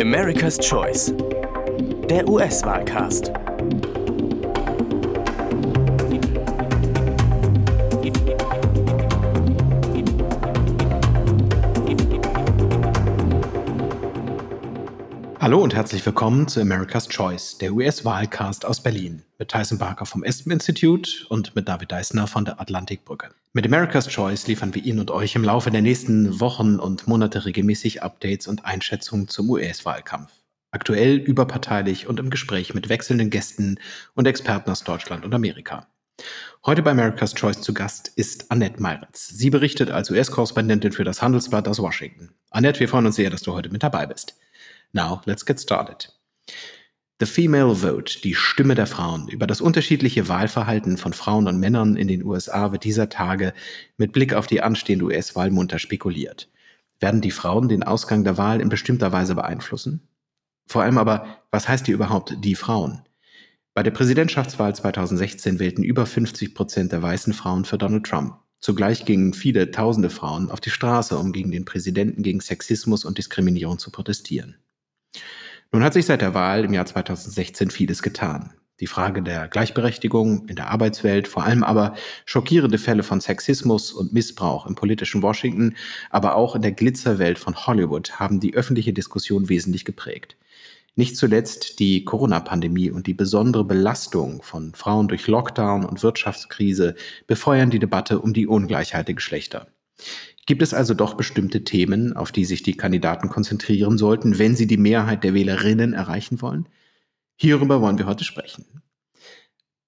America's Choice. Der US-Wahlcast. Hallo und herzlich willkommen zu America's Choice, der US-Wahlcast aus Berlin, mit Tyson Barker vom Aspen Institute und mit David Deissner von der Atlantikbrücke. Mit America's Choice liefern wir Ihnen und euch im Laufe der nächsten Wochen und Monate regelmäßig Updates und Einschätzungen zum US-Wahlkampf. Aktuell, überparteilich und im Gespräch mit wechselnden Gästen und Experten aus Deutschland und Amerika. Heute bei America's Choice zu Gast ist Annette Meiritz. Sie berichtet als US-Korrespondentin für das Handelsblatt aus Washington. Annette, wir freuen uns sehr, dass du heute mit dabei bist. Now, let's get started. The Female Vote, die Stimme der Frauen. Über das unterschiedliche Wahlverhalten von Frauen und Männern in den USA wird dieser Tage mit Blick auf die anstehende US-Wahl munter spekuliert. Werden die Frauen den Ausgang der Wahl in bestimmter Weise beeinflussen? Vor allem aber, was heißt hier überhaupt die Frauen? Bei der Präsidentschaftswahl 2016 wählten über 50 Prozent der weißen Frauen für Donald Trump. Zugleich gingen viele tausende Frauen auf die Straße, um gegen den Präsidenten gegen Sexismus und Diskriminierung zu protestieren. Nun hat sich seit der Wahl im Jahr 2016 vieles getan. Die Frage der Gleichberechtigung in der Arbeitswelt, vor allem aber schockierende Fälle von Sexismus und Missbrauch im politischen Washington, aber auch in der Glitzerwelt von Hollywood haben die öffentliche Diskussion wesentlich geprägt. Nicht zuletzt die Corona-Pandemie und die besondere Belastung von Frauen durch Lockdown und Wirtschaftskrise befeuern die Debatte um die Ungleichheit der Geschlechter. Gibt es also doch bestimmte Themen, auf die sich die Kandidaten konzentrieren sollten, wenn sie die Mehrheit der Wählerinnen erreichen wollen? Hierüber wollen wir heute sprechen.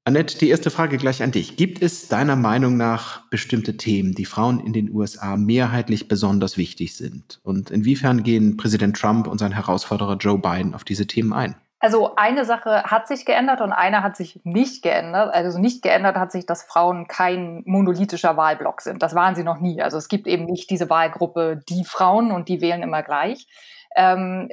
Annette, die erste Frage gleich an dich. Gibt es deiner Meinung nach bestimmte Themen, die Frauen in den USA mehrheitlich besonders wichtig sind? Und inwiefern gehen Präsident Trump und sein Herausforderer Joe Biden auf diese Themen ein? Also eine Sache hat sich geändert und eine hat sich nicht geändert. Also nicht geändert hat sich, dass Frauen kein monolithischer Wahlblock sind. Das waren sie noch nie. Also es gibt eben nicht diese Wahlgruppe, die Frauen und die wählen immer gleich. Ähm,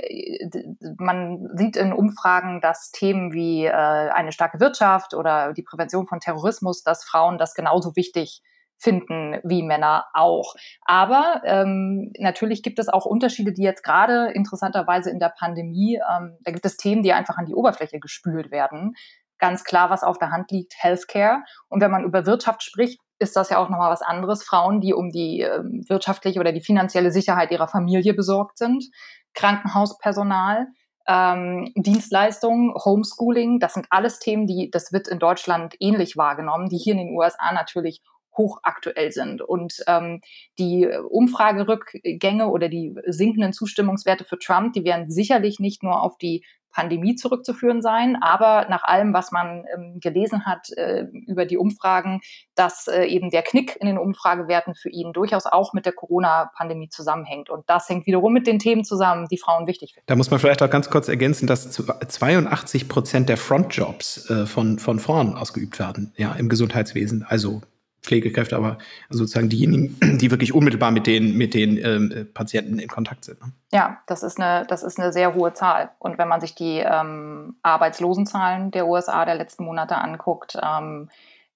man sieht in Umfragen, dass Themen wie äh, eine starke Wirtschaft oder die Prävention von Terrorismus, dass Frauen das genauso wichtig finden wie Männer auch. Aber ähm, natürlich gibt es auch Unterschiede, die jetzt gerade interessanterweise in der Pandemie, ähm, da gibt es Themen, die einfach an die Oberfläche gespült werden. Ganz klar, was auf der Hand liegt, Healthcare. Und wenn man über Wirtschaft spricht, ist das ja auch nochmal was anderes. Frauen, die um die äh, wirtschaftliche oder die finanzielle Sicherheit ihrer Familie besorgt sind, Krankenhauspersonal, ähm, Dienstleistungen, Homeschooling, das sind alles Themen, die, das wird in Deutschland ähnlich wahrgenommen, die hier in den USA natürlich hochaktuell sind. Und ähm, die Umfragerückgänge oder die sinkenden Zustimmungswerte für Trump, die werden sicherlich nicht nur auf die Pandemie zurückzuführen sein, aber nach allem, was man ähm, gelesen hat äh, über die Umfragen, dass äh, eben der Knick in den Umfragewerten für ihn durchaus auch mit der Corona-Pandemie zusammenhängt. Und das hängt wiederum mit den Themen zusammen, die Frauen wichtig finden. Da muss man vielleicht auch ganz kurz ergänzen, dass 82 Prozent der Frontjobs äh, von, von Frauen ausgeübt werden, ja, im Gesundheitswesen. Also Pflegekräfte, aber sozusagen diejenigen, die wirklich unmittelbar mit den, mit den ähm, Patienten in Kontakt sind. Ne? Ja, das ist, eine, das ist eine sehr hohe Zahl. Und wenn man sich die ähm, Arbeitslosenzahlen der USA der letzten Monate anguckt, ähm,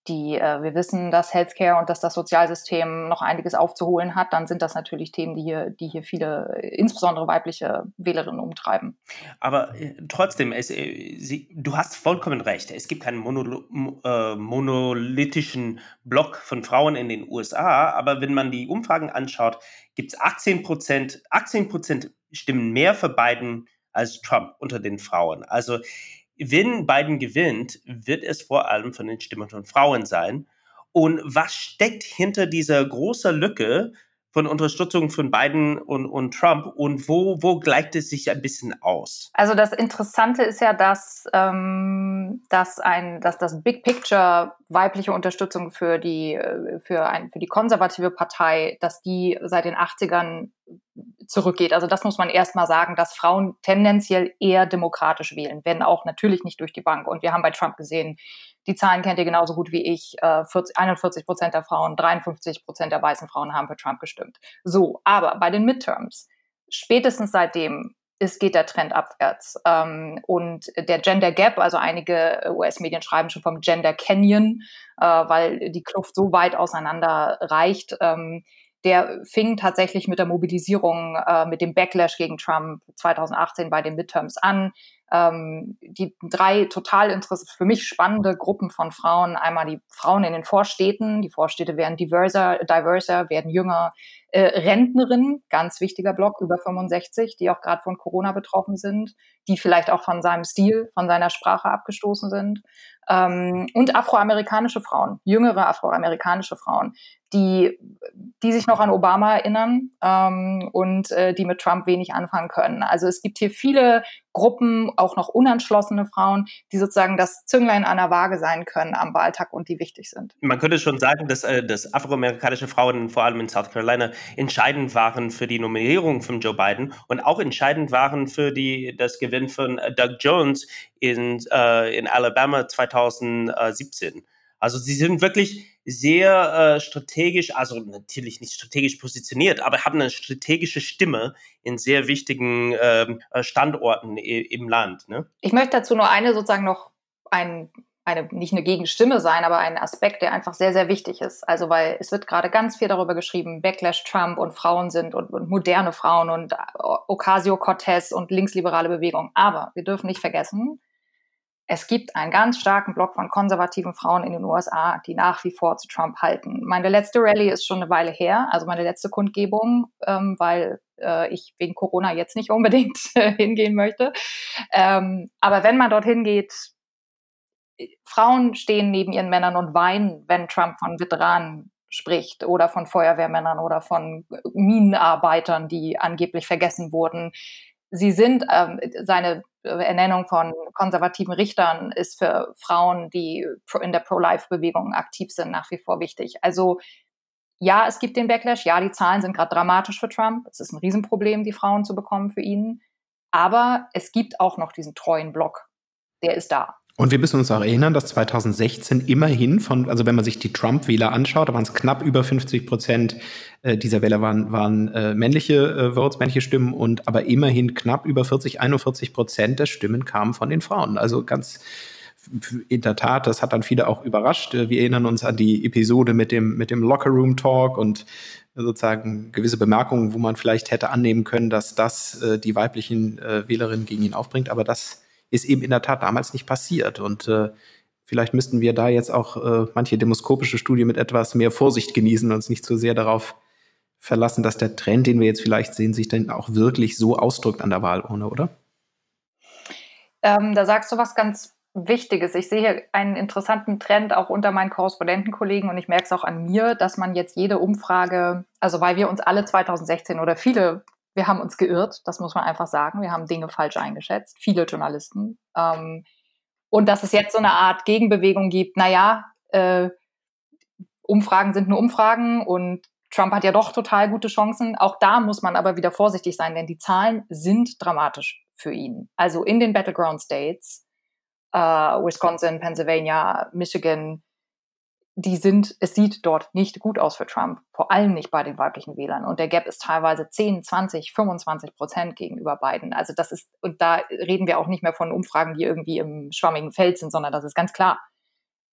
die äh, wir wissen, dass Healthcare und dass das Sozialsystem noch einiges aufzuholen hat, dann sind das natürlich Themen, die hier, die hier viele, insbesondere weibliche Wählerinnen umtreiben. Aber äh, trotzdem, es, äh, Sie, du hast vollkommen recht. Es gibt keinen Monolo äh, monolithischen Block von Frauen in den USA, aber wenn man die Umfragen anschaut, gibt es 18 Prozent, 18 Prozent stimmen mehr für Biden als Trump unter den Frauen. Also wenn Biden gewinnt, wird es vor allem von den Stimmen von Frauen sein. Und was steckt hinter dieser großen Lücke von Unterstützung von Biden und, und Trump und wo, wo gleicht es sich ein bisschen aus? Also das Interessante ist ja, dass, ähm, dass, ein, dass das Big Picture weibliche Unterstützung für die, äh, für, ein, für die konservative Partei, dass die seit den 80ern zurückgeht. Also das muss man erstmal sagen, dass Frauen tendenziell eher demokratisch wählen, wenn auch natürlich nicht durch die Bank. Und wir haben bei Trump gesehen, die Zahlen kennt ihr genauso gut wie ich. 40, äh, 41 Prozent der Frauen, 53 Prozent der weißen Frauen haben für Trump gestimmt. So, aber bei den Midterms, spätestens seitdem ist, geht der Trend abwärts. Ähm, und der Gender Gap, also einige US-Medien schreiben schon vom Gender Canyon, äh, weil die Kluft so weit auseinander reicht. Ähm, der fing tatsächlich mit der Mobilisierung, äh, mit dem Backlash gegen Trump 2018 bei den Midterms an. Ähm, die drei total interessant, für mich spannende Gruppen von Frauen. Einmal die Frauen in den Vorstädten. Die Vorstädte werden diverser, diverser werden jünger. Äh, Rentnerinnen, ganz wichtiger Block, über 65, die auch gerade von Corona betroffen sind, die vielleicht auch von seinem Stil, von seiner Sprache abgestoßen sind. Ähm, und afroamerikanische Frauen, jüngere afroamerikanische Frauen, die, die sich noch an Obama erinnern ähm, und äh, die mit Trump wenig anfangen können. Also es gibt hier viele Gruppen, auch noch unentschlossene Frauen, die sozusagen das Zünglein an der Waage sein können am Wahltag und die wichtig sind. Man könnte schon sagen, dass, äh, dass afroamerikanische Frauen vor allem in South Carolina entscheidend waren für die Nominierung von Joe Biden und auch entscheidend waren für die, das Gewinn von äh, Doug Jones in, äh, in Alabama 2017. Also sie sind wirklich sehr äh, strategisch, also natürlich nicht strategisch positioniert, aber haben eine strategische Stimme in sehr wichtigen ähm, äh, Standorten im Land. Ne? Ich möchte dazu nur eine sozusagen noch ein, eine, nicht eine Gegenstimme sein, aber ein Aspekt, der einfach sehr, sehr wichtig ist. Also, weil es wird gerade ganz viel darüber geschrieben, Backlash Trump und Frauen sind und, und moderne Frauen und äh, Ocasio-Cortez und linksliberale Bewegung. Aber wir dürfen nicht vergessen, es gibt einen ganz starken Block von konservativen Frauen in den USA, die nach wie vor zu Trump halten. Meine letzte Rallye ist schon eine Weile her, also meine letzte Kundgebung, ähm, weil äh, ich wegen Corona jetzt nicht unbedingt hingehen möchte. Ähm, aber wenn man dorthin geht, Frauen stehen neben ihren Männern und weinen, wenn Trump von Veteranen spricht oder von Feuerwehrmännern oder von Minenarbeitern, die angeblich vergessen wurden. Sie sind ähm, seine Ernennung von konservativen Richtern ist für Frauen, die in der Pro-Life-Bewegung aktiv sind, nach wie vor wichtig. Also ja, es gibt den Backlash, ja, die Zahlen sind gerade dramatisch für Trump. Es ist ein Riesenproblem, die Frauen zu bekommen für ihn. Aber es gibt auch noch diesen treuen Block. Der ist da. Und wir müssen uns auch erinnern, dass 2016 immerhin von, also wenn man sich die Trump-Wähler anschaut, da waren es knapp über 50 Prozent äh, dieser Wähler waren, waren äh, männliche äh, Votes, männliche Stimmen und aber immerhin knapp über 40, 41 Prozent der Stimmen kamen von den Frauen. Also ganz in der Tat, das hat dann viele auch überrascht. Äh, wir erinnern uns an die Episode mit dem, mit dem Locker Room Talk und sozusagen gewisse Bemerkungen, wo man vielleicht hätte annehmen können, dass das äh, die weiblichen äh, Wählerinnen gegen ihn aufbringt. Aber das ist eben in der Tat damals nicht passiert. Und äh, vielleicht müssten wir da jetzt auch äh, manche demoskopische Studie mit etwas mehr Vorsicht genießen und uns nicht zu so sehr darauf verlassen, dass der Trend, den wir jetzt vielleicht sehen, sich dann auch wirklich so ausdrückt an der Wahlurne, oder? Ähm, da sagst du was ganz Wichtiges. Ich sehe einen interessanten Trend auch unter meinen Korrespondentenkollegen und ich merke es auch an mir, dass man jetzt jede Umfrage, also weil wir uns alle 2016 oder viele wir haben uns geirrt, das muss man einfach sagen. Wir haben Dinge falsch eingeschätzt, viele Journalisten. Ähm, und dass es jetzt so eine Art Gegenbewegung gibt, naja, äh, Umfragen sind nur Umfragen und Trump hat ja doch total gute Chancen. Auch da muss man aber wieder vorsichtig sein, denn die Zahlen sind dramatisch für ihn. Also in den Battleground States, äh, Wisconsin, Pennsylvania, Michigan, die sind, es sieht dort nicht gut aus für Trump, vor allem nicht bei den weiblichen Wählern. Und der Gap ist teilweise 10, 20, 25 Prozent gegenüber beiden. Also das ist, und da reden wir auch nicht mehr von Umfragen, die irgendwie im schwammigen Feld sind, sondern das ist ganz klar.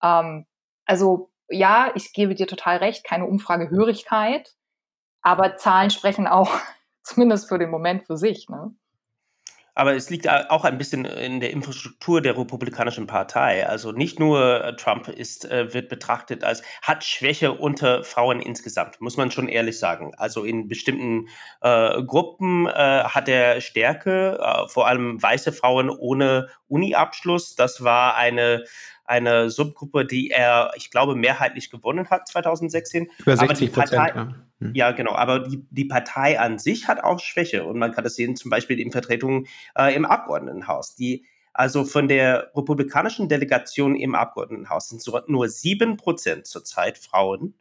Ähm, also ja, ich gebe dir total recht, keine Umfragehörigkeit, aber Zahlen sprechen auch zumindest für den Moment für sich. Ne? Aber es liegt auch ein bisschen in der Infrastruktur der Republikanischen Partei. Also nicht nur äh, Trump ist, äh, wird betrachtet als, hat Schwäche unter Frauen insgesamt, muss man schon ehrlich sagen. Also in bestimmten äh, Gruppen äh, hat er Stärke, äh, vor allem weiße Frauen ohne Uni-Abschluss. Das war eine eine Subgruppe, die er, ich glaube, mehrheitlich gewonnen hat 2016. Über 60 Prozent. Ja. Hm. ja. genau. Aber die, die Partei an sich hat auch Schwäche. Und man kann das sehen, zum Beispiel in Vertretungen äh, im Abgeordnetenhaus. Die, also von der republikanischen Delegation im Abgeordnetenhaus sind so nur sieben Prozent zurzeit Frauen.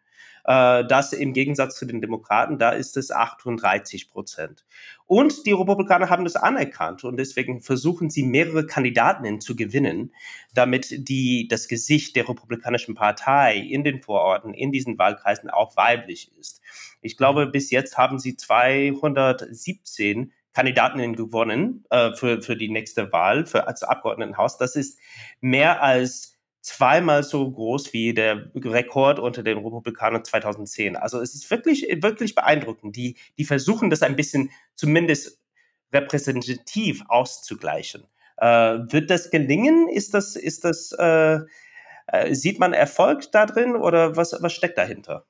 Äh, das im Gegensatz zu den Demokraten, da ist es 38 Prozent. Und die Republikaner haben das anerkannt und deswegen versuchen sie mehrere Kandidatinnen zu gewinnen, damit die, das Gesicht der Republikanischen Partei in den Vororten, in diesen Wahlkreisen auch weiblich ist. Ich glaube, bis jetzt haben sie 217 Kandidatinnen gewonnen äh, für, für die nächste Wahl für, als Abgeordnetenhaus. Das ist mehr als zweimal so groß wie der Rekord unter den Republikanern 2010. Also es ist wirklich, wirklich beeindruckend. Die, die versuchen das ein bisschen zumindest repräsentativ auszugleichen. Äh, wird das gelingen? Ist das, ist das, äh, äh, sieht man Erfolg da drin oder was, was steckt dahinter?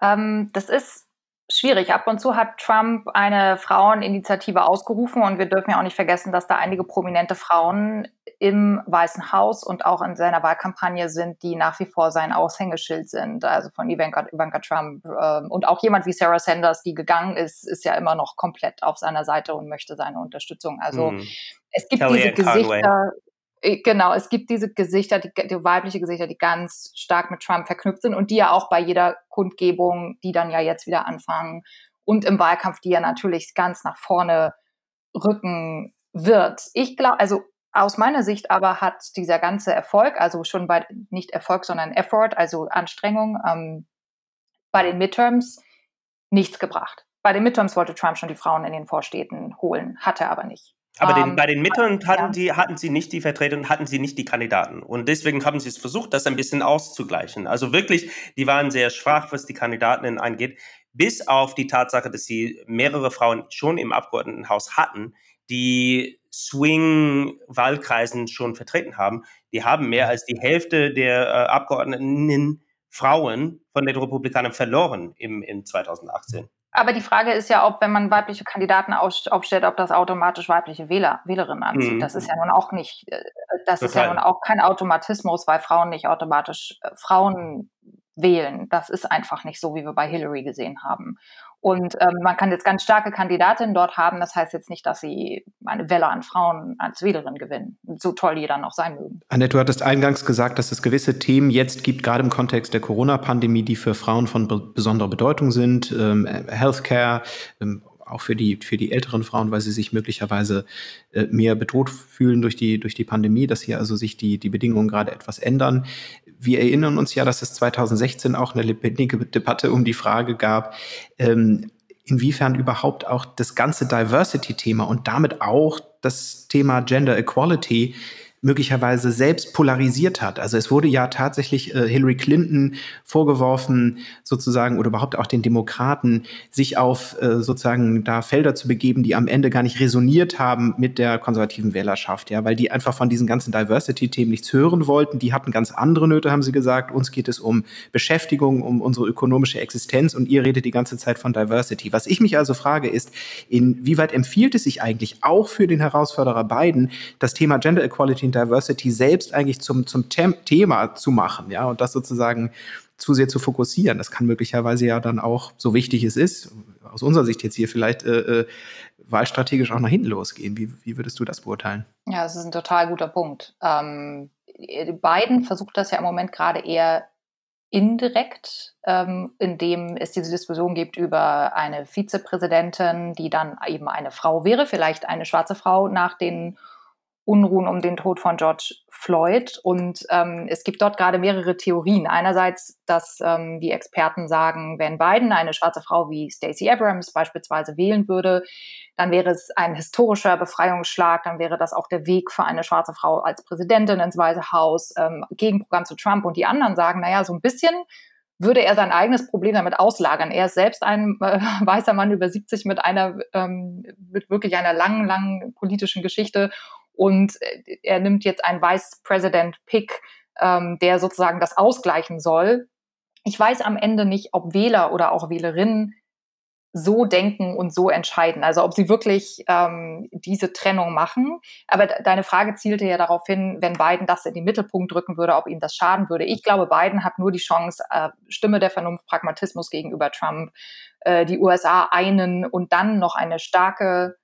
Ähm, das ist schwierig. Ab und zu hat Trump eine Fraueninitiative ausgerufen und wir dürfen ja auch nicht vergessen, dass da einige prominente Frauen im Weißen Haus und auch in seiner Wahlkampagne sind, die nach wie vor sein Aushängeschild sind. Also von Ivanka, Ivanka Trump äh, und auch jemand wie Sarah Sanders, die gegangen ist, ist ja immer noch komplett auf seiner Seite und möchte seine Unterstützung. Also hm. es gibt Kelly diese Gesichter. Äh, genau, es gibt diese Gesichter, die, die, weibliche Gesichter, die ganz stark mit Trump verknüpft sind und die ja auch bei jeder Kundgebung, die dann ja jetzt wieder anfangen und im Wahlkampf, die ja natürlich ganz nach vorne rücken wird. Ich glaube, also aus meiner Sicht aber hat dieser ganze Erfolg, also schon bei, nicht Erfolg, sondern Effort, also Anstrengung, ähm, bei den Midterms nichts gebracht. Bei den Midterms wollte Trump schon die Frauen in den Vorstädten holen, hatte aber nicht. Aber den, ähm, bei den Midterms hatten, ja. die, hatten sie nicht die Vertreter und hatten sie nicht die Kandidaten. Und deswegen haben sie es versucht, das ein bisschen auszugleichen. Also wirklich, die waren sehr schwach, was die Kandidaten angeht, bis auf die Tatsache, dass sie mehrere Frauen schon im Abgeordnetenhaus hatten, die Swing-Wahlkreisen schon vertreten haben. Die haben mehr als die Hälfte der äh, Abgeordneten Frauen von den Republikanern verloren im, im 2018. Aber die Frage ist ja, ob, wenn man weibliche Kandidaten aufstellt, ob das automatisch weibliche Wähler, Wählerinnen anzieht. Mhm. Das ist ja nun auch nicht, äh, das Total. ist ja nun auch kein Automatismus, weil Frauen nicht automatisch äh, Frauen wählen. Das ist einfach nicht so, wie wir bei Hillary gesehen haben. Und ähm, man kann jetzt ganz starke Kandidatinnen dort haben. Das heißt jetzt nicht, dass sie eine Welle an Frauen als Wählerin gewinnen, so toll die dann auch sein mögen. Annette, du hattest eingangs gesagt, dass es gewisse Themen jetzt gibt, gerade im Kontext der Corona-Pandemie, die für Frauen von be besonderer Bedeutung sind. Ähm, Healthcare, ähm, auch für die, für die älteren Frauen, weil sie sich möglicherweise äh, mehr bedroht fühlen durch die, durch die Pandemie, dass hier also sich die, die Bedingungen gerade etwas ändern. Wir erinnern uns ja, dass es 2016 auch eine lebendige Debatte um die Frage gab, ähm, inwiefern überhaupt auch das ganze Diversity-Thema und damit auch das Thema Gender Equality möglicherweise selbst polarisiert hat. Also es wurde ja tatsächlich äh, Hillary Clinton vorgeworfen, sozusagen, oder überhaupt auch den Demokraten, sich auf äh, sozusagen da Felder zu begeben, die am Ende gar nicht resoniert haben mit der konservativen Wählerschaft, ja, weil die einfach von diesen ganzen Diversity-Themen nichts hören wollten. Die hatten ganz andere Nöte, haben sie gesagt. Uns geht es um Beschäftigung, um unsere ökonomische Existenz und ihr redet die ganze Zeit von Diversity. Was ich mich also frage ist, inwieweit empfiehlt es sich eigentlich auch für den Herausforderer Biden, das Thema Gender Equality und Diversity selbst eigentlich zum, zum Thema zu machen, ja, und das sozusagen zu sehr zu fokussieren. Das kann möglicherweise ja dann auch, so wichtig es ist, aus unserer Sicht jetzt hier vielleicht äh, äh, wahlstrategisch auch nach hinten losgehen. Wie, wie würdest du das beurteilen? Ja, das ist ein total guter Punkt. Ähm, Biden versucht das ja im Moment gerade eher indirekt, ähm, indem es diese Diskussion gibt über eine Vizepräsidentin, die dann eben eine Frau wäre, vielleicht eine schwarze Frau nach den Unruhen um den Tod von George Floyd. Und ähm, es gibt dort gerade mehrere Theorien. Einerseits, dass ähm, die Experten sagen, wenn Biden eine schwarze Frau wie Stacey Abrams beispielsweise wählen würde, dann wäre es ein historischer Befreiungsschlag, dann wäre das auch der Weg für eine schwarze Frau als Präsidentin ins Weiße Haus, ähm, Gegenprogramm zu Trump. Und die anderen sagen, naja, so ein bisschen würde er sein eigenes Problem damit auslagern. Er ist selbst ein äh, weißer Mann über 70 mit einer, ähm, mit wirklich einer langen, langen politischen Geschichte und äh, er nimmt jetzt einen Vice President Pick, ähm, der sozusagen das ausgleichen soll. Ich weiß am Ende nicht, ob Wähler oder auch Wählerinnen so denken und so entscheiden. Also ob sie wirklich ähm, diese Trennung machen. Aber deine Frage zielte ja darauf hin, wenn Biden das in den Mittelpunkt drücken würde, ob ihm das schaden würde. Ich glaube, Biden hat nur die Chance, äh, Stimme der Vernunft, Pragmatismus gegenüber Trump, äh, die USA einen und dann noch eine starke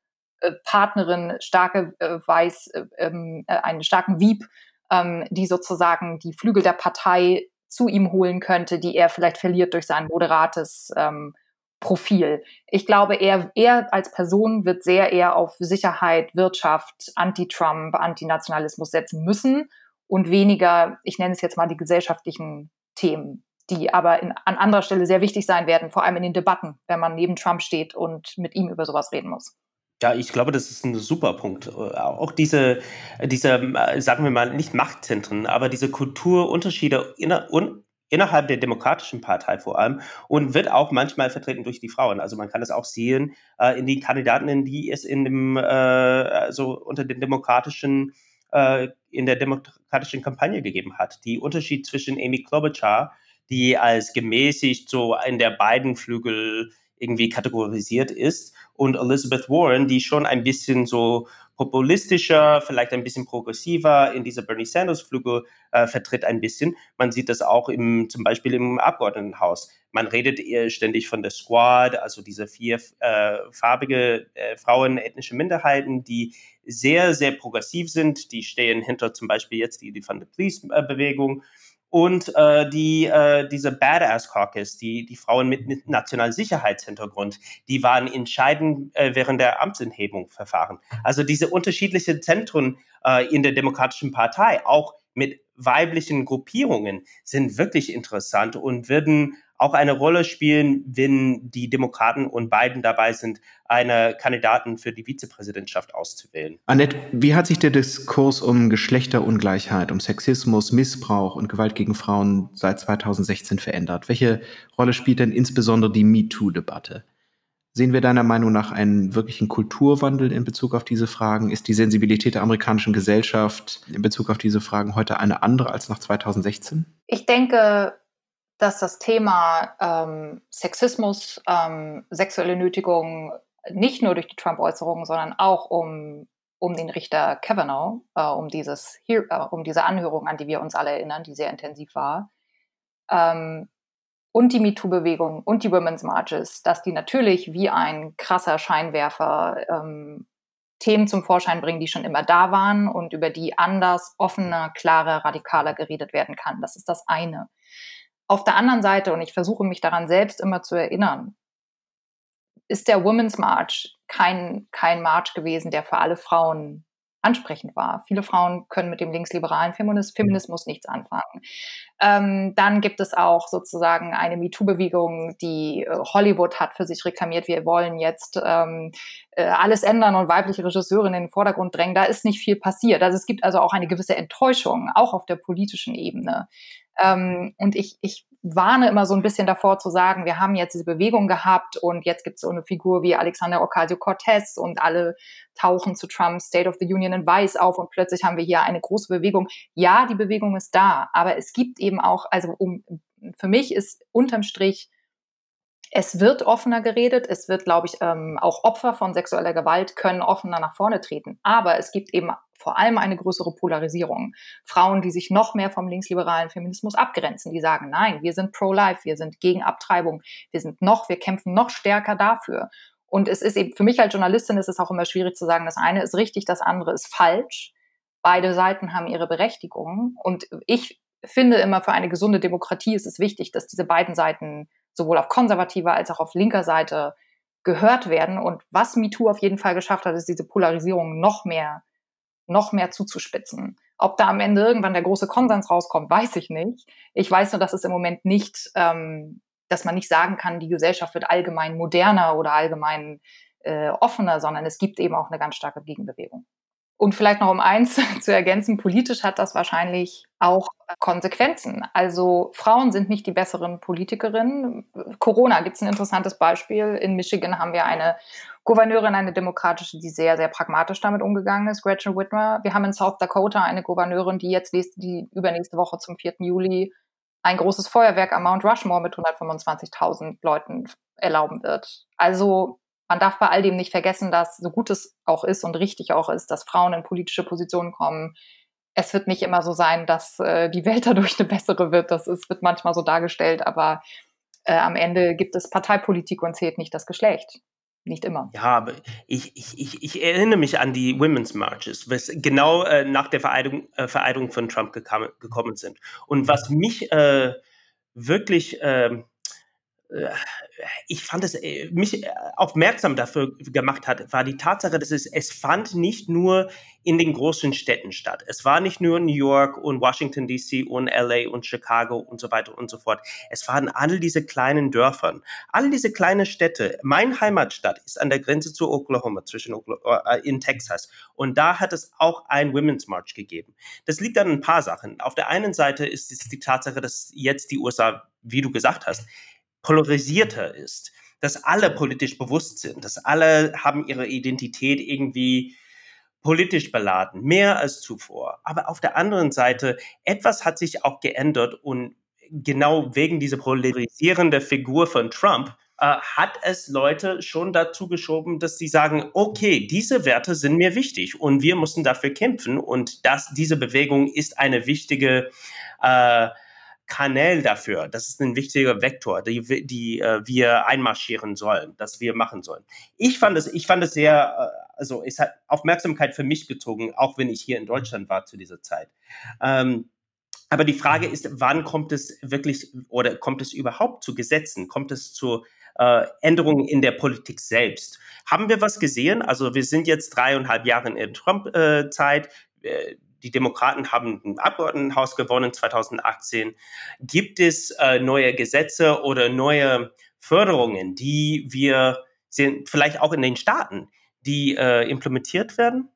Partnerin starke äh, weiß, äh, ähm, äh, einen starken Wieb, ähm, die sozusagen die Flügel der Partei zu ihm holen könnte, die er vielleicht verliert durch sein moderates ähm, Profil. Ich glaube, er, er als Person wird sehr eher auf Sicherheit, Wirtschaft, Anti-Trump, Antinationalismus setzen müssen und weniger, ich nenne es jetzt mal die gesellschaftlichen Themen, die aber in, an anderer Stelle sehr wichtig sein werden, vor allem in den Debatten, wenn man neben Trump steht und mit ihm über sowas reden muss. Ja, ich glaube, das ist ein super Punkt. Äh, auch diese, diese, äh, sagen wir mal, nicht Machtzentren, aber diese Kulturunterschiede inner, un, innerhalb der Demokratischen Partei vor allem und wird auch manchmal vertreten durch die Frauen. Also man kann es auch sehen äh, in die Kandidaten, die es in dem, äh, also unter den demokratischen, äh, in der demokratischen Kampagne gegeben hat. Die Unterschied zwischen Amy Klobuchar, die als gemäßigt so in der beiden Flügel irgendwie kategorisiert ist und Elizabeth Warren, die schon ein bisschen so populistischer, vielleicht ein bisschen progressiver in dieser Bernie Sanders Flügel äh, vertritt ein bisschen. Man sieht das auch im, zum Beispiel im Abgeordnetenhaus. Man redet ständig von der Squad, also diese vier äh, farbige äh, Frauen, ethnische Minderheiten, die sehr, sehr progressiv sind. Die stehen hinter zum Beispiel jetzt die, die Fund the Police äh, und äh, die, äh, diese Badass Caucus, die, die Frauen mit nationalem Sicherheitshintergrund, die waren entscheidend äh, während der Amtsenthebung verfahren. Also diese unterschiedlichen Zentren äh, in der Demokratischen Partei, auch mit weiblichen Gruppierungen, sind wirklich interessant und würden auch eine Rolle spielen, wenn die Demokraten und Biden dabei sind, eine Kandidaten für die Vizepräsidentschaft auszuwählen. Annette, wie hat sich der Diskurs um Geschlechterungleichheit, um Sexismus, Missbrauch und Gewalt gegen Frauen seit 2016 verändert? Welche Rolle spielt denn insbesondere die MeToo-Debatte? Sehen wir deiner Meinung nach einen wirklichen Kulturwandel in Bezug auf diese Fragen? Ist die Sensibilität der amerikanischen Gesellschaft in Bezug auf diese Fragen heute eine andere als nach 2016? Ich denke, dass das Thema ähm, Sexismus, ähm, sexuelle Nötigung nicht nur durch die Trump-Äußerungen, sondern auch um, um den Richter Kavanaugh, äh, um, dieses, äh, um diese Anhörung, an die wir uns alle erinnern, die sehr intensiv war, ähm, und die MeToo-Bewegung und die Women's Marches, dass die natürlich wie ein krasser Scheinwerfer ähm, Themen zum Vorschein bringen, die schon immer da waren und über die anders, offener, klarer, radikaler geredet werden kann. Das ist das eine. Auf der anderen Seite, und ich versuche mich daran selbst immer zu erinnern, ist der Women's March kein, kein March gewesen, der für alle Frauen ansprechend war. Viele Frauen können mit dem linksliberalen Feminismus nichts anfangen. Ähm, dann gibt es auch sozusagen eine MeToo-Bewegung, die äh, Hollywood hat für sich reklamiert. Wir wollen jetzt ähm, äh, alles ändern und weibliche Regisseurinnen in den Vordergrund drängen. Da ist nicht viel passiert. Also es gibt also auch eine gewisse Enttäuschung, auch auf der politischen Ebene. Ähm, und ich, ich warne immer so ein bisschen davor zu sagen, wir haben jetzt diese Bewegung gehabt und jetzt gibt es so eine Figur wie Alexander Ocasio-Cortez und alle tauchen zu Trumps State of the Union in Weiß auf und plötzlich haben wir hier eine große Bewegung. Ja, die Bewegung ist da, aber es gibt eben auch, also um, für mich ist unterm Strich es wird offener geredet, es wird, glaube ich, ähm, auch Opfer von sexueller Gewalt können offener nach vorne treten. Aber es gibt eben vor allem eine größere Polarisierung. Frauen, die sich noch mehr vom linksliberalen Feminismus abgrenzen, die sagen, nein, wir sind pro-life, wir sind gegen Abtreibung, wir sind noch, wir kämpfen noch stärker dafür. Und es ist eben, für mich als Journalistin ist es auch immer schwierig zu sagen, das eine ist richtig, das andere ist falsch. Beide Seiten haben ihre Berechtigung. Und ich finde immer, für eine gesunde Demokratie ist es wichtig, dass diese beiden Seiten sowohl auf konservativer als auch auf linker Seite gehört werden. Und was MeToo auf jeden Fall geschafft hat, ist diese Polarisierung noch mehr, noch mehr zuzuspitzen. Ob da am Ende irgendwann der große Konsens rauskommt, weiß ich nicht. Ich weiß nur, dass es im Moment nicht, ähm, dass man nicht sagen kann, die Gesellschaft wird allgemein moderner oder allgemein äh, offener, sondern es gibt eben auch eine ganz starke Gegenbewegung. Und vielleicht noch um eins zu ergänzen, politisch hat das wahrscheinlich auch Konsequenzen. Also Frauen sind nicht die besseren Politikerinnen. Corona gibt es ein interessantes Beispiel. In Michigan haben wir eine Gouverneurin, eine demokratische, die sehr, sehr pragmatisch damit umgegangen ist, Gretchen Whitmer. Wir haben in South Dakota eine Gouverneurin, die jetzt die übernächste Woche zum 4. Juli ein großes Feuerwerk am Mount Rushmore mit 125.000 Leuten erlauben wird. Also man darf bei all dem nicht vergessen, dass so gut es auch ist und richtig auch ist, dass Frauen in politische Positionen kommen. Es wird nicht immer so sein, dass äh, die Welt dadurch eine bessere wird. Das ist, wird manchmal so dargestellt, aber äh, am Ende gibt es Parteipolitik und zählt nicht das Geschlecht. Nicht immer. Ja, aber ich, ich, ich, ich erinnere mich an die Women's Marches, was genau äh, nach der Vereidigung, äh, Vereidigung von Trump gekam, gekommen sind. Und was mich äh, wirklich ähm, ich fand es, äh, mich äh, aufmerksam dafür gemacht hat, war die Tatsache, dass es, es fand nicht nur in den großen Städten statt. Es war nicht nur New York und Washington DC und LA und Chicago und so weiter und so fort. Es waren alle diese kleinen Dörfern, alle diese kleinen Städte. Mein Heimatstadt ist an der Grenze zu Oklahoma, zwischen Oklahoma, äh, in Texas. Und da hat es auch ein Women's March gegeben. Das liegt an ein paar Sachen. Auf der einen Seite ist es die Tatsache, dass jetzt die USA, wie du gesagt hast, polarisierter ist, dass alle politisch bewusst sind, dass alle haben ihre Identität irgendwie politisch beladen, mehr als zuvor. Aber auf der anderen Seite, etwas hat sich auch geändert und genau wegen dieser polarisierenden Figur von Trump äh, hat es Leute schon dazu geschoben, dass sie sagen, okay, diese Werte sind mir wichtig und wir müssen dafür kämpfen und dass diese Bewegung ist eine wichtige äh, Kanal dafür. Das ist ein wichtiger Vektor, die, die äh, wir einmarschieren sollen, das wir machen sollen. Ich fand es, ich fand es sehr, äh, also es hat Aufmerksamkeit für mich gezogen, auch wenn ich hier in Deutschland war zu dieser Zeit. Ähm, aber die Frage ist, wann kommt es wirklich oder kommt es überhaupt zu Gesetzen? Kommt es zu äh, Änderungen in der Politik selbst? Haben wir was gesehen? Also wir sind jetzt dreieinhalb Jahre in Trump-Zeit. Die Demokraten haben ein Abgeordnetenhaus gewonnen 2018. Gibt es äh, neue Gesetze oder neue Förderungen, die wir sehen, vielleicht auch in den Staaten, die äh, implementiert werden?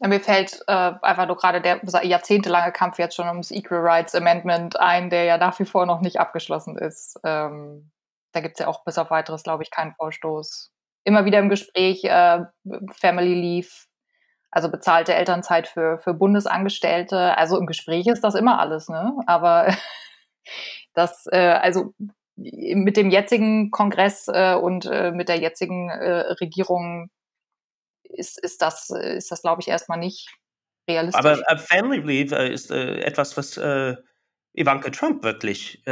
Mir fällt äh, einfach nur gerade der jahrzehntelange Kampf jetzt schon ums Equal Rights Amendment ein, der ja nach wie vor noch nicht abgeschlossen ist. Ähm, da gibt es ja auch bis auf weiteres, glaube ich, keinen Vorstoß. Immer wieder im Gespräch, äh, Family Leave, also bezahlte Elternzeit für, für Bundesangestellte. Also im Gespräch ist das immer alles, ne? Aber das, äh, also mit dem jetzigen Kongress äh, und äh, mit der jetzigen äh, Regierung ist, ist das, ist das glaube ich, erstmal nicht realistisch. Aber uh, Family Leave äh, ist äh, etwas, was Ivanka Trump wirklich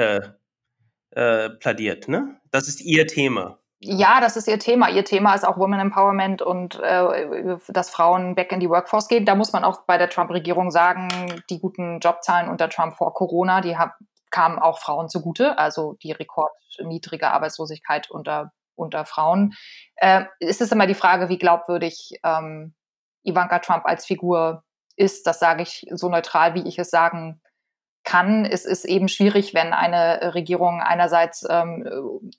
plädiert, ne? Das ist ihr Thema ja, das ist ihr Thema. Ihr Thema ist auch Women Empowerment und äh, dass Frauen back in die Workforce gehen. Da muss man auch bei der Trump-Regierung sagen, die guten Jobzahlen unter Trump vor Corona, die hab, kamen auch Frauen zugute. Also die rekordniedrige Arbeitslosigkeit unter, unter Frauen. Äh, es ist immer die Frage, wie glaubwürdig ähm, Ivanka Trump als Figur ist. Das sage ich so neutral, wie ich es sagen kann. Es ist eben schwierig, wenn eine Regierung einerseits ähm,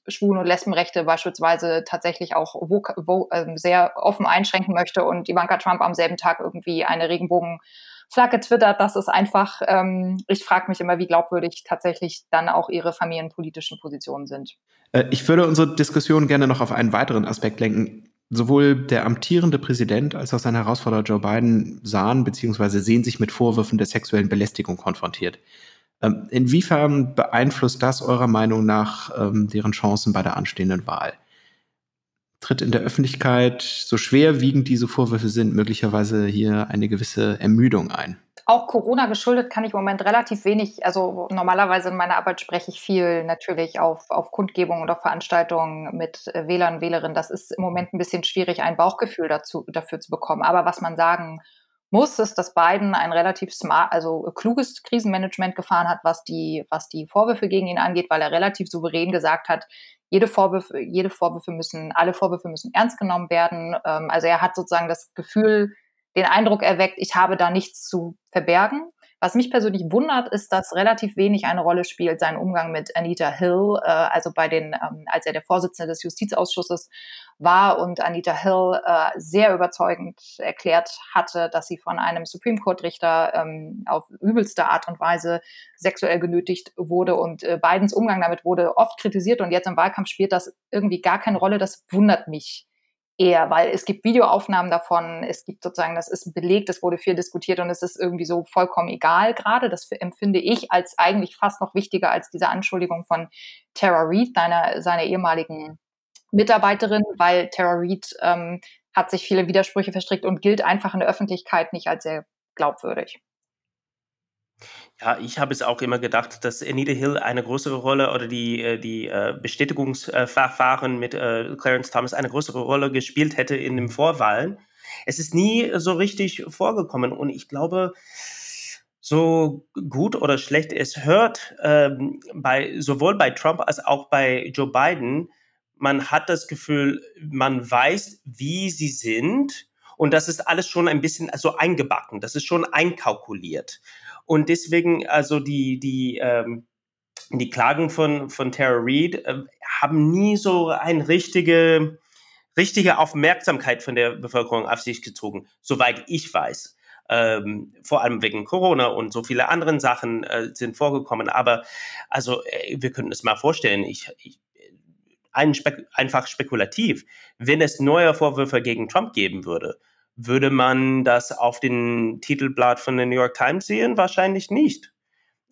Schwulen- und Lesbenrechte beispielsweise tatsächlich auch wo, wo, äh, sehr offen einschränken möchte und Ivanka Trump am selben Tag irgendwie eine Regenbogenflagge twittert. Das ist einfach, ähm, ich frage mich immer, wie glaubwürdig tatsächlich dann auch ihre familienpolitischen Positionen sind. Äh, ich würde unsere Diskussion gerne noch auf einen weiteren Aspekt lenken sowohl der amtierende Präsident als auch sein Herausforderer Joe Biden sahen bzw. sehen sich mit Vorwürfen der sexuellen Belästigung konfrontiert. Ähm, inwiefern beeinflusst das eurer Meinung nach ähm, deren Chancen bei der anstehenden Wahl? Tritt in der Öffentlichkeit, so schwerwiegend diese Vorwürfe sind, möglicherweise hier eine gewisse Ermüdung ein? auch Corona geschuldet kann ich im Moment relativ wenig, also normalerweise in meiner Arbeit spreche ich viel natürlich auf, auf Kundgebungen oder Veranstaltungen mit äh, Wählern und Wählerinnen. Das ist im Moment ein bisschen schwierig, ein Bauchgefühl dazu, dafür zu bekommen. Aber was man sagen muss, ist, dass Biden ein relativ smart, also kluges Krisenmanagement gefahren hat, was die, was die Vorwürfe gegen ihn angeht, weil er relativ souverän gesagt hat, jede Vorwürfe, jede Vorwürfe müssen, alle Vorwürfe müssen ernst genommen werden. Ähm, also er hat sozusagen das Gefühl, den Eindruck erweckt, ich habe da nichts zu verbergen. Was mich persönlich wundert, ist, dass relativ wenig eine Rolle spielt sein Umgang mit Anita Hill, äh, also bei den, ähm, als er der Vorsitzende des Justizausschusses war und Anita Hill äh, sehr überzeugend erklärt hatte, dass sie von einem Supreme Court Richter ähm, auf übelste Art und Weise sexuell genötigt wurde und äh, Bidens Umgang damit wurde oft kritisiert und jetzt im Wahlkampf spielt das irgendwie gar keine Rolle. Das wundert mich eher, weil es gibt Videoaufnahmen davon, es gibt sozusagen, das ist belegt, es wurde viel diskutiert und es ist irgendwie so vollkommen egal gerade. Das empfinde ich als eigentlich fast noch wichtiger als diese Anschuldigung von Tara Reid, seiner, seiner ehemaligen Mitarbeiterin, weil Tara Reid ähm, hat sich viele Widersprüche verstrickt und gilt einfach in der Öffentlichkeit nicht als sehr glaubwürdig. Ja, ich habe es auch immer gedacht, dass Anita Hill eine größere Rolle oder die, äh, die äh, Bestätigungsverfahren mit äh, Clarence Thomas eine größere Rolle gespielt hätte in den Vorwahlen. Es ist nie so richtig vorgekommen und ich glaube, so gut oder schlecht es hört, ähm, bei, sowohl bei Trump als auch bei Joe Biden, man hat das Gefühl, man weiß, wie sie sind und das ist alles schon ein bisschen so eingebacken, das ist schon einkalkuliert. Und deswegen, also die, die, ähm, die Klagen von, von Tara Reid äh, haben nie so eine richtige, richtige Aufmerksamkeit von der Bevölkerung auf sich gezogen, soweit ich weiß ähm, vor allem wegen Corona und so viele anderen Sachen äh, sind vorgekommen. Aber also äh, wir könnten es mal vorstellen, ich, ich ein Spek einfach spekulativ, wenn es neue Vorwürfe gegen Trump geben würde, würde man das auf den Titelblatt von der New York Times sehen? Wahrscheinlich nicht.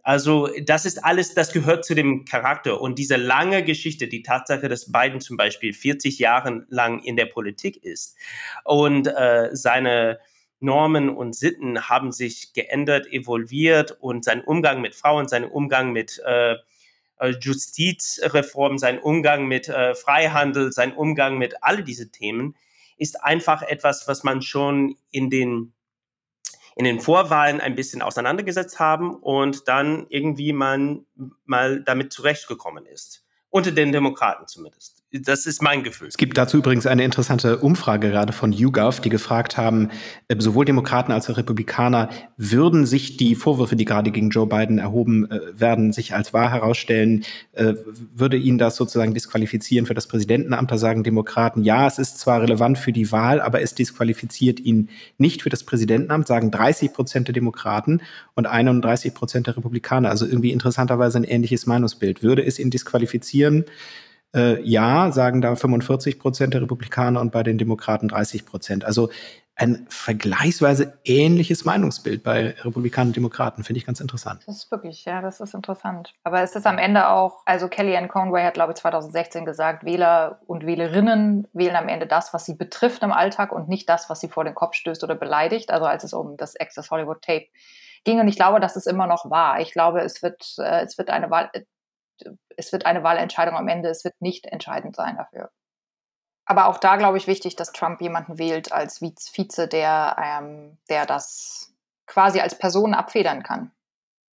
Also das ist alles, das gehört zu dem Charakter. Und diese lange Geschichte, die Tatsache, dass Biden zum Beispiel 40 Jahre lang in der Politik ist und äh, seine Normen und Sitten haben sich geändert, evolviert und sein Umgang mit Frauen, sein Umgang mit äh, äh, Justizreform, sein Umgang mit äh, Freihandel, sein Umgang mit all diese Themen ist einfach etwas, was man schon in den in den Vorwahlen ein bisschen auseinandergesetzt haben und dann irgendwie man mal damit zurechtgekommen ist. Unter den Demokraten zumindest. Das ist mein Gefühl. Es gibt dazu übrigens eine interessante Umfrage gerade von YouGov, die gefragt haben, äh, sowohl Demokraten als auch Republikaner, würden sich die Vorwürfe, die gerade gegen Joe Biden erhoben äh, werden, sich als wahr herausstellen, äh, würde ihn das sozusagen disqualifizieren für das Präsidentenamt? Da sagen Demokraten, ja, es ist zwar relevant für die Wahl, aber es disqualifiziert ihn nicht für das Präsidentenamt, sagen 30 Prozent der Demokraten und 31 Prozent der Republikaner. Also irgendwie interessanterweise ein ähnliches Meinungsbild. Würde es ihn disqualifizieren? Äh, ja, sagen da 45 Prozent der Republikaner und bei den Demokraten 30 Prozent. Also ein vergleichsweise ähnliches Meinungsbild bei Republikanern und Demokraten, finde ich ganz interessant. Das ist wirklich, ja, das ist interessant. Aber es ist am Ende auch, also Kellyanne Conway hat, glaube ich, 2016 gesagt, Wähler und Wählerinnen wählen am Ende das, was sie betrifft im Alltag und nicht das, was sie vor den Kopf stößt oder beleidigt. Also als es um das Access Hollywood Tape ging. Und ich glaube, das ist immer noch wahr. Ich glaube, es wird, äh, es wird eine Wahl, es wird eine Wahlentscheidung am Ende, es wird nicht entscheidend sein dafür. Aber auch da glaube ich wichtig, dass Trump jemanden wählt als Vize, der, ähm, der das quasi als Person abfedern kann.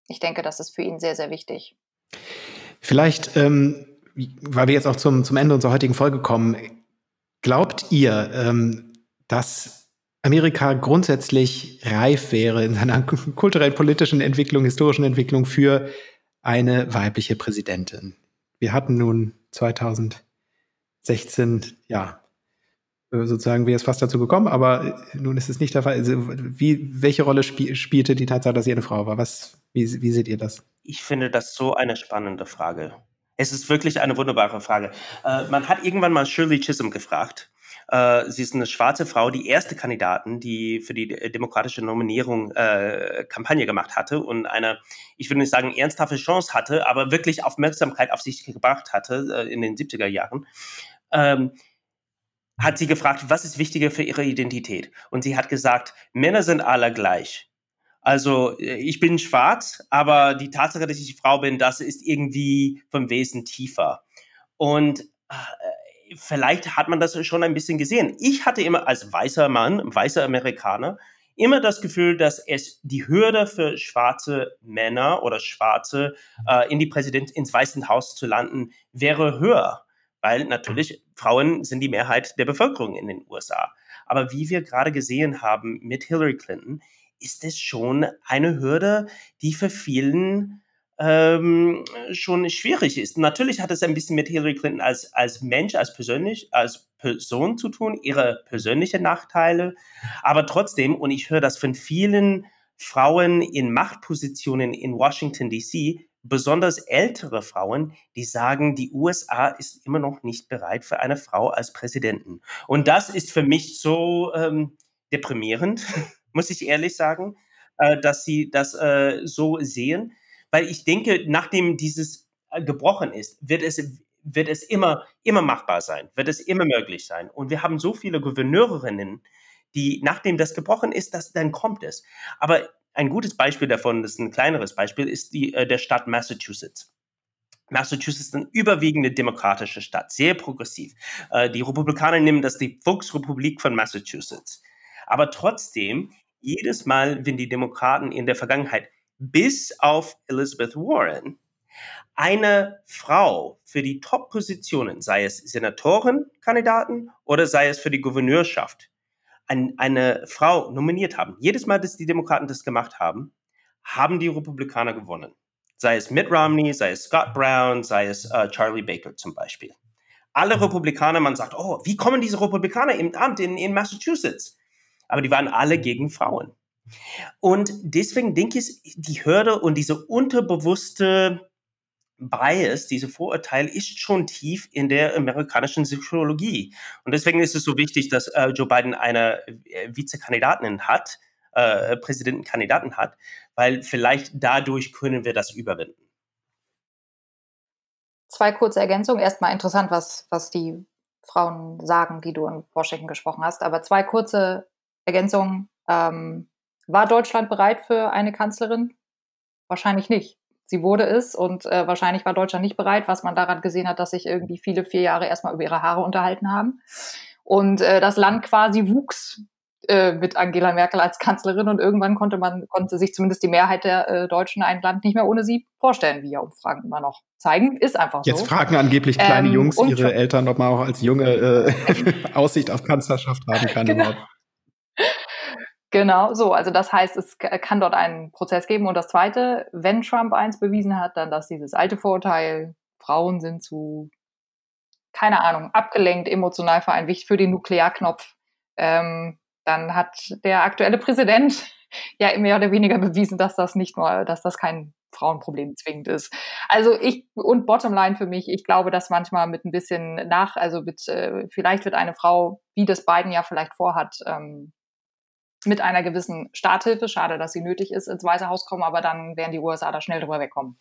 Ich denke, das ist für ihn sehr, sehr wichtig. Vielleicht, ähm, weil wir jetzt auch zum, zum Ende unserer heutigen Folge kommen, glaubt ihr, ähm, dass Amerika grundsätzlich reif wäre in seiner kulturellen, politischen Entwicklung, historischen Entwicklung für eine weibliche Präsidentin. Wir hatten nun 2016, ja, sozusagen wäre es fast dazu gekommen, aber nun ist es nicht der Fall. Also, wie, welche Rolle spie spielte die Tatsache, dass sie eine Frau war? Was, wie, wie seht ihr das? Ich finde das so eine spannende Frage. Es ist wirklich eine wunderbare Frage. Äh, man hat irgendwann mal Shirley Chisholm gefragt, äh, sie ist eine schwarze Frau, die erste Kandidatin, die für die demokratische Nominierung äh, Kampagne gemacht hatte und eine, ich würde nicht sagen ernsthafte Chance hatte, aber wirklich Aufmerksamkeit auf sich gebracht hatte äh, in den 70er Jahren. Ähm, hat sie gefragt, was ist wichtiger für ihre Identität? Und sie hat gesagt, Männer sind alle gleich. Also äh, ich bin schwarz, aber die Tatsache, dass ich Frau bin, das ist irgendwie vom Wesen tiefer. Und äh, vielleicht hat man das schon ein bisschen gesehen. Ich hatte immer als weißer Mann, weißer Amerikaner, immer das Gefühl, dass es die Hürde für schwarze Männer oder Schwarze äh, in die Präsident ins Weiße Haus zu landen wäre höher, weil natürlich Frauen sind die Mehrheit der Bevölkerung in den USA. Aber wie wir gerade gesehen haben mit Hillary Clinton, ist es schon eine Hürde, die für vielen ähm, schon schwierig ist. Natürlich hat es ein bisschen mit Hillary Clinton als, als Mensch, als persönlich, als Person zu tun, ihre persönlichen Nachteile. Aber trotzdem, und ich höre das von vielen Frauen in Machtpositionen in Washington DC, besonders ältere Frauen, die sagen, die USA ist immer noch nicht bereit für eine Frau als Präsidenten. Und das ist für mich so ähm, deprimierend, muss ich ehrlich sagen, äh, dass sie das äh, so sehen weil ich denke, nachdem dieses äh, gebrochen ist, wird es wird es immer, immer machbar sein, wird es immer möglich sein. Und wir haben so viele Gouverneurinnen, die, nachdem das gebrochen ist, das, dann kommt es. Aber ein gutes Beispiel davon, das ist ein kleineres Beispiel, ist die, äh, der Stadt Massachusetts. Massachusetts ist eine überwiegende demokratische Stadt, sehr progressiv. Äh, die Republikaner nehmen das die Volksrepublik von Massachusetts. Aber trotzdem, jedes Mal, wenn die Demokraten in der Vergangenheit bis auf Elizabeth Warren, eine Frau für die Top-Positionen, sei es Senatorenkandidaten oder sei es für die Gouverneurschaft, ein, eine Frau nominiert haben. Jedes Mal, dass die Demokraten das gemacht haben, haben die Republikaner gewonnen. Sei es Mitt Romney, sei es Scott Brown, sei es uh, Charlie Baker zum Beispiel. Alle Republikaner, man sagt, oh, wie kommen diese Republikaner im Amt in, in Massachusetts? Aber die waren alle gegen Frauen. Und deswegen denke ich, die Hürde und diese unterbewusste Bias, diese Vorurteil ist schon tief in der amerikanischen Psychologie. Und deswegen ist es so wichtig, dass äh, Joe Biden eine äh, Vizekandidatin hat, äh, Präsidentenkandidaten hat, weil vielleicht dadurch können wir das überwinden. Zwei kurze Ergänzungen. Erstmal interessant, was, was die Frauen sagen, die du in Washington gesprochen hast. Aber zwei kurze Ergänzungen. Ähm, war Deutschland bereit für eine Kanzlerin? Wahrscheinlich nicht. Sie wurde es und äh, wahrscheinlich war Deutschland nicht bereit, was man daran gesehen hat, dass sich irgendwie viele vier Jahre erstmal über ihre Haare unterhalten haben. Und äh, das Land quasi wuchs äh, mit Angela Merkel als Kanzlerin und irgendwann konnte man, konnte sich zumindest die Mehrheit der äh, Deutschen ein Land nicht mehr ohne sie vorstellen, wie ja Umfragen immer noch zeigen. Ist einfach so. Jetzt fragen angeblich kleine ähm, Jungs ihre Eltern, ob man auch als Junge äh, Aussicht auf Kanzlerschaft haben kann. Genau. Genau, so. Also das heißt, es kann dort einen Prozess geben. Und das Zweite, wenn Trump eins bewiesen hat, dann, dass dieses alte Vorurteil, Frauen sind zu, keine Ahnung, abgelenkt, emotional vereinigt für den Nuklearknopf, ähm, dann hat der aktuelle Präsident ja mehr oder weniger bewiesen, dass das nicht nur, dass das kein Frauenproblem zwingend ist. Also ich und Bottomline für mich, ich glaube, dass manchmal mit ein bisschen nach, also mit äh, vielleicht wird eine Frau, wie das Biden ja vielleicht vorhat, ähm, mit einer gewissen Starthilfe, schade, dass sie nötig ist, ins Weiße Haus kommen, aber dann werden die USA da schnell drüber wegkommen.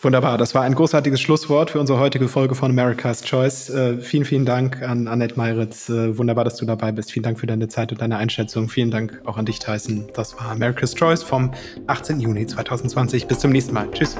Wunderbar, das war ein großartiges Schlusswort für unsere heutige Folge von America's Choice. Äh, vielen, vielen Dank an Annette Meiritz. Äh, wunderbar, dass du dabei bist. Vielen Dank für deine Zeit und deine Einschätzung. Vielen Dank auch an dich, Tyson. Das war America's Choice vom 18. Juni 2020. Bis zum nächsten Mal. Tschüss.